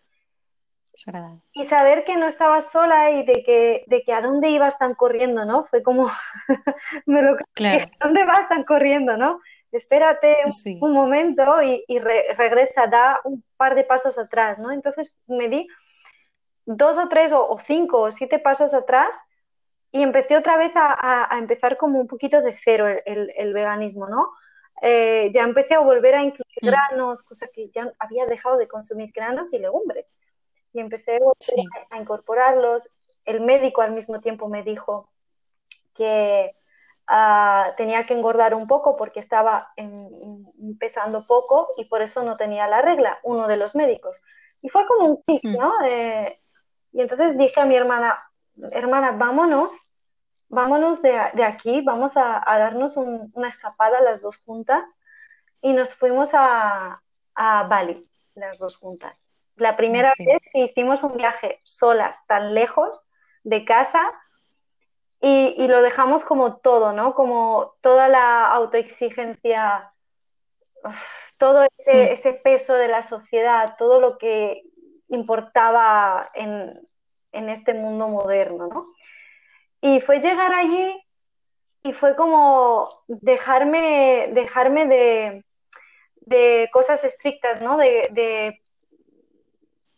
es verdad. y saber que no estabas sola y de que, de que a dónde ibas tan corriendo, ¿no? Fue como, [laughs] me lo Claro, ¿a dónde vas tan corriendo, no? Espérate un, sí, un momento y, y re- regresa, da un par de pasos atrás, ¿no? Entonces me di dos o tres o, o cinco o siete pasos atrás y empecé otra vez a, a- a empezar como un poquito de cero el, el- el veganismo, ¿no? Eh, ya empecé a volver a incluir Mm, granos, cosa que ya había dejado de consumir granos y legumbres. Y empecé a volver sí, a, a incorporarlos. El médico al mismo tiempo me dijo que ah, tenía que engordar un poco porque estaba en- en- pesando poco y por eso no tenía la regla, uno de los médicos. Y fue como un clic, ¿no? Eh, y entonces dije a mi hermana, hermana, vámonos, vámonos de, de aquí, vamos a, a darnos un- una escapada las dos juntas y nos fuimos a, a Bali, las dos juntas. La primera sí, vez que hicimos un viaje solas, tan lejos de casa, y, y lo dejamos como todo, ¿no? Como toda la autoexigencia, todo ese, ese peso de la sociedad, todo lo que importaba en, en este mundo moderno, ¿no? Y fue llegar allí y fue como dejarme, dejarme de, de cosas estrictas, ¿no? De, de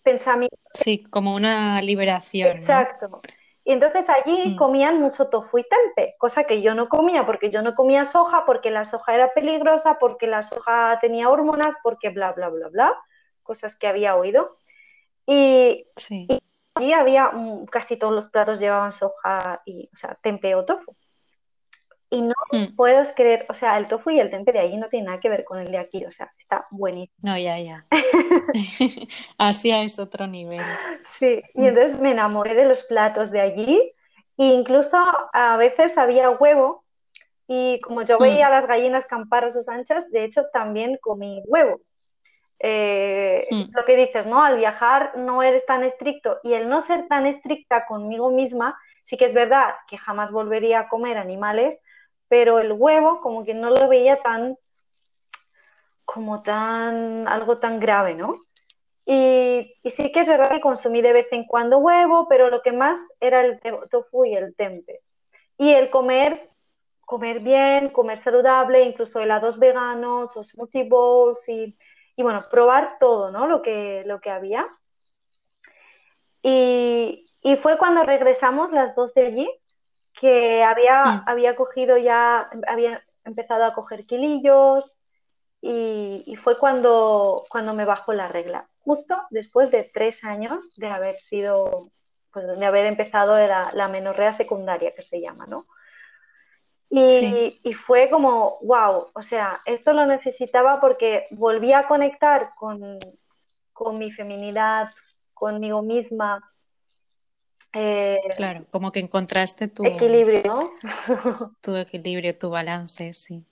pensamientos. sí, como una liberación, ¿no? Exacto. Y entonces allí comían mucho tofu y tempe, cosa que yo no comía porque yo no comía soja, porque la soja era peligrosa, porque la soja tenía hormonas, porque bla, bla, bla, bla, cosas que había oído. Y sí, allí había, mm, casi todos los platos llevaban soja y, o sea, tempe o tofu. Y no mm, puedes creer, o sea, el tofu y el tempe de allí no tienen nada que ver con el de aquí, o sea, está buenísimo. no, ya, ya. [laughs] [laughs] Asia es otro nivel. Sí, y entonces me enamoré de los platos de allí e incluso a veces había huevo y como yo veía mm, las gallinas campar a sus anchas, de hecho también comí huevo. Eh, lo que dices, ¿no? Al viajar no eres tan estricto y el no ser tan estricta conmigo misma, sí que es verdad que jamás volvería a comer animales, pero el huevo como que no lo veía tan, como tan, algo tan grave, ¿no? Y, y sí que es verdad que consumí de vez en cuando huevo, pero lo que más era el tofu y el tempe. Y el comer, comer bien, comer saludable, incluso helados veganos o smoothie bowls y, y bueno, probar todo, ¿no? Lo que, lo que había. Y, y fue cuando regresamos las dos de allí, que había, había cogido ya, había empezado a coger kilillos y, y fue cuando, cuando me bajó la regla, justo después de tres años de haber sido, pues de haber empezado la, la menorrea secundaria que se llama, ¿no? Sí, Y, y fue como, wow, o sea, esto lo necesitaba porque volví a conectar con, con mi feminidad, conmigo misma, eh, claro, como que encontraste tu, equilibrio, ¿no? [laughs] tu equilibrio, tu balance, sí.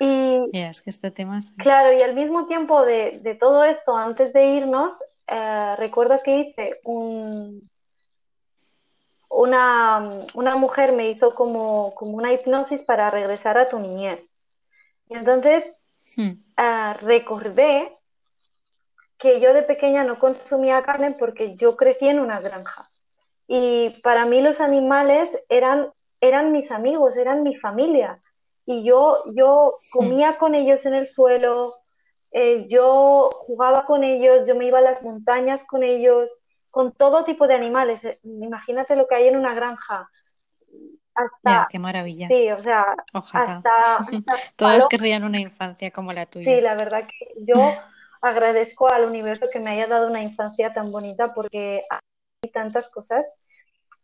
Y Mira, es que este tema sí. claro, y al mismo tiempo de, de todo esto, antes de irnos, eh, recuerdo que hice un, una, una, mujer me hizo como, como, una hipnosis para regresar a tu niñez. Y entonces hmm. uh, recordé que yo de pequeña no consumía carne porque yo crecí en una granja. Y para mí los animales eran, eran mis amigos, eran mi familia. Y yo, yo comía con ellos en el suelo, eh, yo jugaba con ellos, yo me iba a las montañas con ellos, con todo tipo de animales. Eh, imagínate lo que hay en una granja. Hasta, qué maravilla. Sí, o sea, [laughs] hasta, todos querrían una infancia como la tuya. Sí, la verdad que yo agradezco al universo que me haya dado una infancia tan bonita porque tantas cosas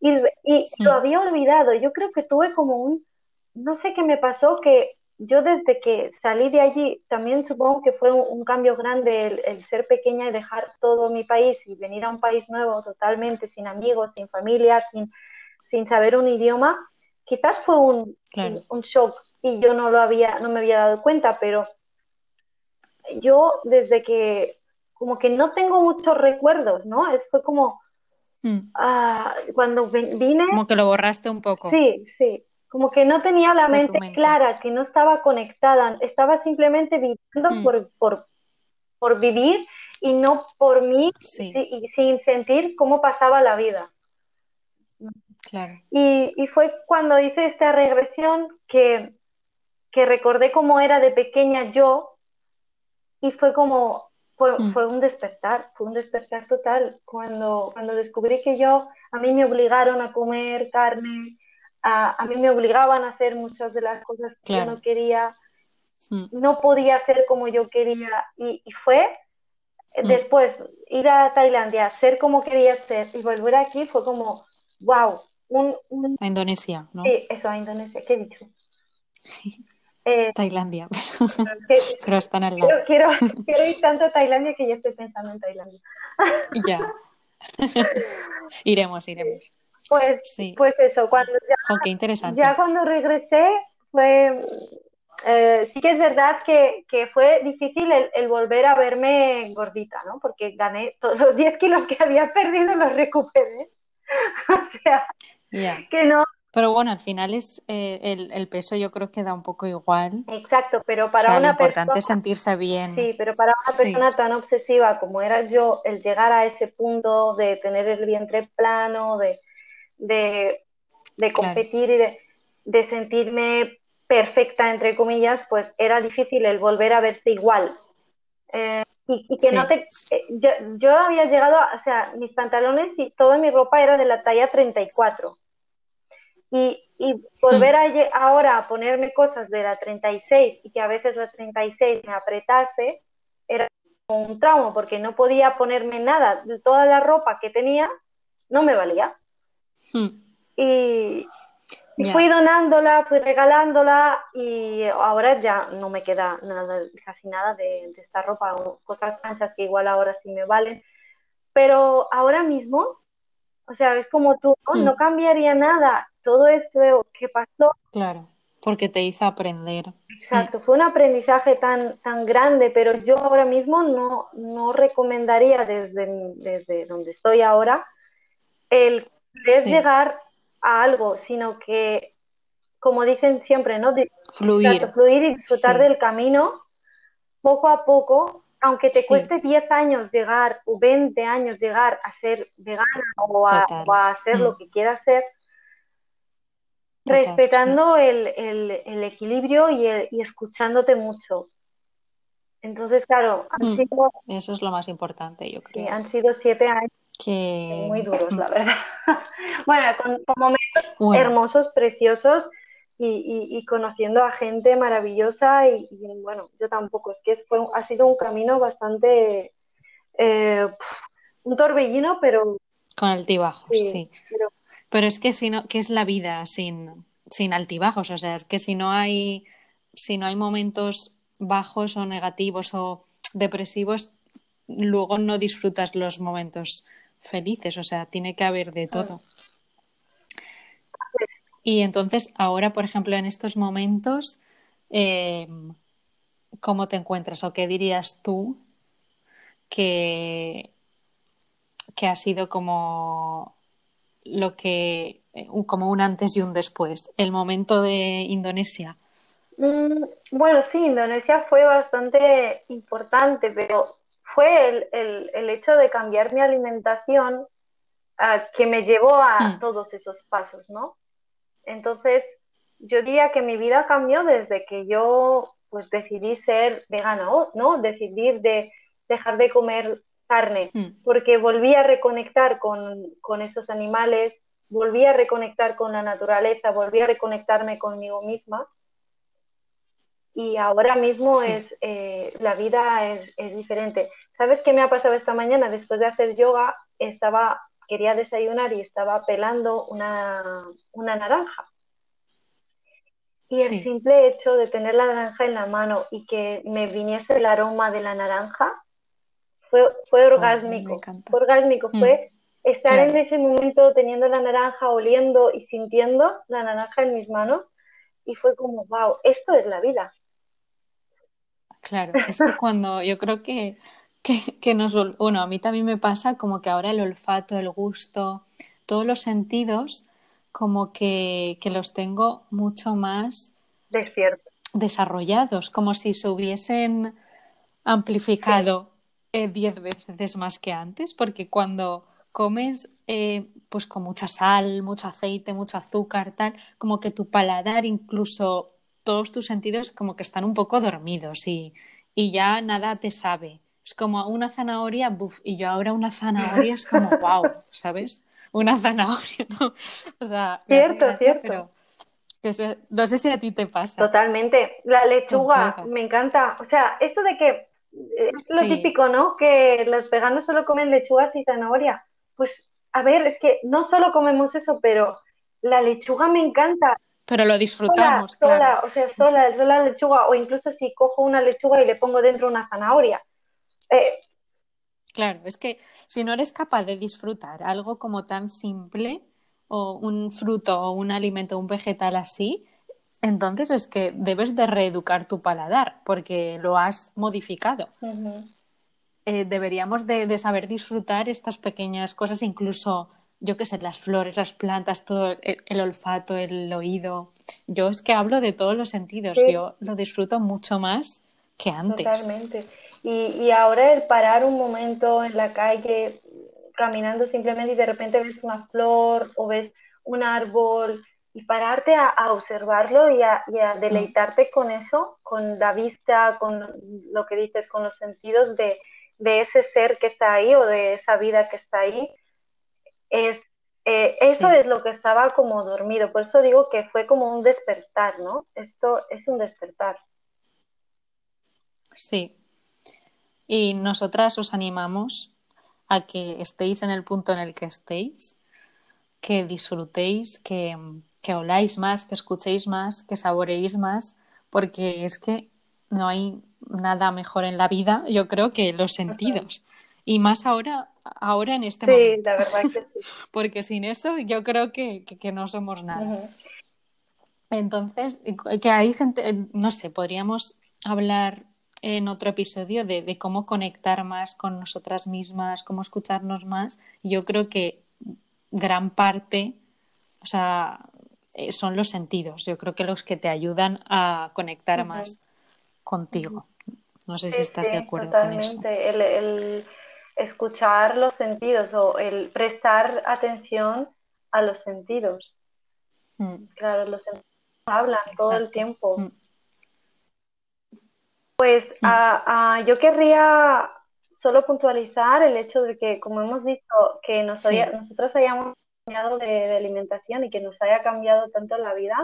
y, y lo había olvidado. Yo creo que tuve como un, no sé qué me pasó, que yo desde que salí de allí, también supongo que fue un, cambio grande el, ser pequeña y dejar todo mi país y venir a un país nuevo totalmente, sin amigos, sin familia, sin, sin saber un idioma. Quizás fue un, un, shock y yo no lo había, no me había dado cuenta, pero yo desde que como que no tengo muchos recuerdos, ¿no? Es, fue como mm. ah, cuando vine... Como que lo borraste un poco. Sí, sí como que no tenía la mente, clara, que no estaba conectada, estaba simplemente viviendo mm. por, por, vivir y no por mí, sin sentir cómo pasaba la vida. Claro. Y, fue cuando hice esta regresión que, que, recordé cómo era de pequeña yo y fue como, fue, mm. fue, un despertar, fue un despertar total. Cuando, cuando descubrí que yo, a mí me obligaron a comer carne, a, mí me obligaban a hacer muchas de las cosas que yo no quería, mm. no podía ser como yo quería y, fue mm. después ir a Tailandia, ser como quería ser y volver aquí fue como, wow. Un, A Indonesia, ¿no? Sí, eso, a Indonesia, ¿qué he dicho? [laughs] Eh, Tailandia, [laughs] pero están al lado. Quiero, [laughs] quiero, ir tanto a Tailandia que ya estoy pensando en Tailandia. ya. [laughs] iremos, iremos. Pues, sí. pues eso, cuando ya, interesante. ya cuando regresé fue, eh, sí que es verdad que, que fue difícil el, volver a verme gordita, ¿no? Porque gané todos los 10 kilos que había perdido, los recuperé. o sea, que no. Pero bueno, al final es eh, el, el, peso yo creo que da un poco igual. Exacto, pero para una una lo importante es sentirse bien. Sí, pero para una persona tan obsesiva como era yo, el llegar a ese punto de tener el vientre plano, de, de, competir y de, sentirme perfecta, entre comillas, pues era difícil el volver a verse igual. Eh, y, que no te... Eh, yo, había llegado, o sea, mis pantalones y toda mi ropa era de la talla 34. Y, y volver a, ahora a ponerme cosas de la 36 y que a veces la 36 me apretase, era un trauma porque no podía ponerme nada. de Toda la ropa que tenía no me valía. Hmm. Y, fui donándola, fui regalándola y ahora ya no me queda nada, casi nada de, esta ropa, cosas anchas que igual ahora sí me valen. Pero ahora mismo, o sea, es como tú, no hmm. cambiaría nada. Todo esto que pasó. Claro, porque te hizo aprender. Exacto, fue un aprendizaje tan, tan grande, pero yo ahora mismo no, no recomendaría desde, desde donde estoy ahora el es llegar a algo, sino que, como dicen siempre, ¿no? fluir. fluir y disfrutar del camino poco a poco, aunque te cueste 10 años llegar o 20 años llegar a ser vegana o a, hacer lo mm. que quieras ser, respetando el, equilibrio y, escuchándote mucho. Entonces, claro, mm. Eso es lo más importante, yo creo. Sí, han sido siete años muy [laughs] duros, la verdad. [laughs] bueno, con, momentos hermosos, preciosos y, conociendo a gente maravillosa y, bueno, yo tampoco, es que fue, ha sido un camino bastante, eh, un torbellino, pero... Con altibajos, sí. Pero... es que si no, ¿qué es la vida sin, sin altibajos? O sea, es que si no hay, si no hay momentos bajos o negativos o depresivos, luego no disfrutas los momentos felices, o sea, tiene que haber de todo. Y entonces, ahora, por ejemplo, en estos momentos, eh, ¿cómo te encuentras o qué dirías tú que, que ha sido como lo que, eh, como un antes y un después, el momento de Indonesia? Mm, bueno, sí, Indonesia fue bastante importante, pero fue el, hecho de cambiar mi alimentación ah, que me llevó a todos esos pasos, ¿no? Entonces, yo diría que mi vida cambió desde que yo pues decidí ser vegano, ¿no? Decidir de dejar de comer carne, hmm. porque volví a reconectar con, esos animales, volví a reconectar con la naturaleza, volví a reconectarme conmigo misma. Y ahora mismo es eh, la vida es, diferente. ¿Sabes qué me ha pasado esta mañana? Después de hacer yoga, estaba, quería desayunar y estaba pelando una, una naranja. Y el simple hecho de tener la naranja en la mano y que me viniese el aroma de la naranja fue, fue oh, orgásmico. fue orgásmico, mm. fue estar en ese momento teniendo la naranja, oliendo y sintiendo la naranja en mis manos. Y fue como, wow, esto es la vida. Claro, [laughs] es que cuando yo creo que, que, que nos. Bueno, a mí también me pasa como que ahora el olfato, el gusto, todos los sentidos como que, los tengo mucho más desarrollados, como si se hubiesen amplificado eh, diez veces más que antes, porque cuando comes eh, pues con mucha sal, mucho aceite, mucho azúcar, tal, como que tu paladar, incluso todos tus sentidos como que están un poco dormidos y, y ya nada te sabe. Es como una zanahoria, buf, y yo ahora una zanahoria es como [laughs] wow, ¿sabes? una zanahoria, ¿no? O sea, cierto, cierto. Pero no sé si a ti te pasa. Totalmente. La lechuga, me encanta. O sea, esto de que es lo típico, ¿no? Que los veganos solo comen lechugas y zanahoria. Pues, a ver, es que no solo comemos eso, pero la lechuga me encanta. Pero lo disfrutamos, sola, claro. o sea, sola, sola la lechuga, o incluso si cojo una lechuga y le pongo dentro una zanahoria. Eh, Claro, es que si no eres capaz de disfrutar algo como tan simple, o un fruto o un alimento, un vegetal así, entonces es que debes de reeducar tu paladar porque lo has modificado. Eh, deberíamos de, saber disfrutar estas pequeñas cosas, incluso, yo qué sé, las flores, las plantas, todo el, olfato, el oído. Yo es que hablo de todos los sentidos, yo lo disfruto mucho más que antes. Totalmente. Y, ahora el parar un momento en la calle, caminando simplemente y de repente ves una flor o ves un árbol y pararte a, observarlo y a, deleitarte con eso, con la vista, con lo que dices, con los sentidos de, ese ser que está ahí o de esa vida que está ahí, es, eh, eso es lo que estaba como dormido. Por eso digo que fue como un despertar, ¿no? Esto es un despertar. Sí, y nosotras os animamos a que estéis en el punto en el que estéis, que disfrutéis, que, que oláis más, que escuchéis más, que saboreéis más, porque es que no hay nada mejor en la vida, yo creo, que los sentidos. Y más ahora, ahora en este momento. Sí, la verdad que sí. [laughs] Porque sin eso yo creo que, que, no somos nada. Entonces, que hay gente, no sé, podríamos hablar en otro episodio de, cómo conectar más con nosotras mismas, cómo escucharnos más. Yo creo que gran parte, o sea, eh, son los sentidos. Yo creo que los que te ayudan a conectar más contigo. No sé si estás de acuerdo con eso. El, el escuchar los sentidos o el prestar atención a los sentidos. Mm. Claro, los sentidos hablan todo el tiempo. Mm. Pues yo querría solo puntualizar el hecho de que, como hemos dicho, que nos nosotros hayamos cambiado de, alimentación y que nos haya cambiado tanto la vida,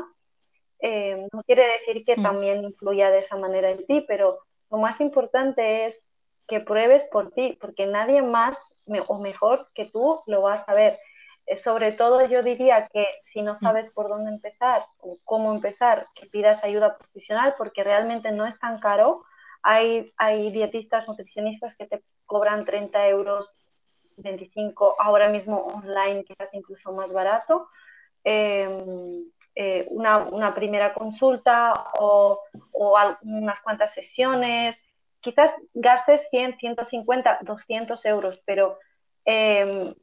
eh, no quiere decir que también influya de esa manera en ti, pero lo más importante es que pruebes por ti, porque nadie más o mejor que tú lo va a saber. Eh, sobre todo yo diría que si no sabes por dónde empezar o cómo empezar, que pidas ayuda profesional porque realmente no es tan caro. Hay, hay dietistas, nutricionistas que te cobran 30 euros, 25, ahora mismo online quizás incluso más barato. Em, eh, una, una, primera consulta o, o unas cuantas sesiones. Quizás gastes 100, 150, 200 euros, pero em,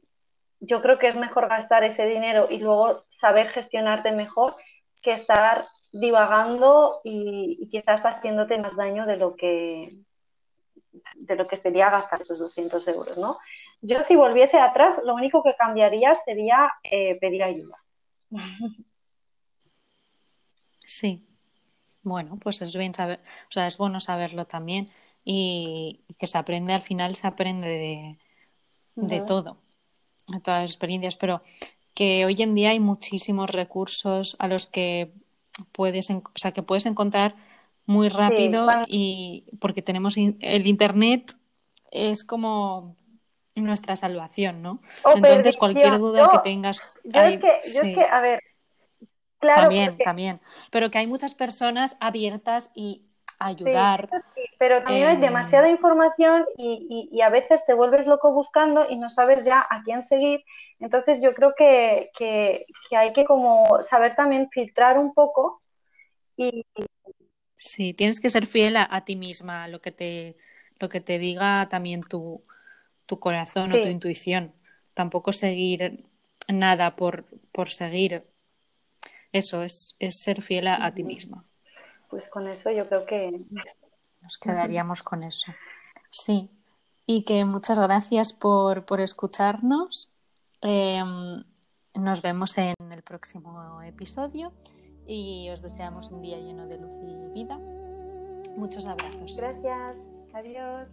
yo creo que es mejor gastar ese dinero y luego saber gestionarte mejor que estar divagando y, quizás haciéndote más daño de lo que de lo que sería gastar esos 200 euros, ¿no? Yo si volviese atrás, lo único que cambiaría sería eh, pedir ayuda. Sí, bueno, pues es bien saber, o sea, es bueno saberlo también y que se aprende al final, se aprende de, de todo, de todas las experiencias, pero que hoy en día hay muchísimos recursos a los que puedes, o sea, que puedes encontrar muy rápido y porque tenemos el internet es como nuestra salvación, ¿no? Entonces cualquier duda que tengas. Yo, es que, yo es que, a ver, claro. También, también. Pero que hay muchas personas abiertas y ayudar. pero también hay demasiada información y, y, a veces te vuelves loco buscando y no sabes ya a quién seguir. Entonces yo creo que, que, que hay que como saber también filtrar un poco y, Sí, tienes que ser fiel a, ti misma, a lo que te, lo que te diga también tu, tu corazón o tu intuición. Tampoco seguir nada por, por seguir. Eso es, es ser fiel a, ti misma. Pues con eso yo creo que nos quedaríamos con eso. Sí. Y que muchas gracias por, por escucharnos. Em, nos vemos en el próximo episodio y os deseamos un día lleno de luz y vida. Muchos abrazos. Gracias. Adiós.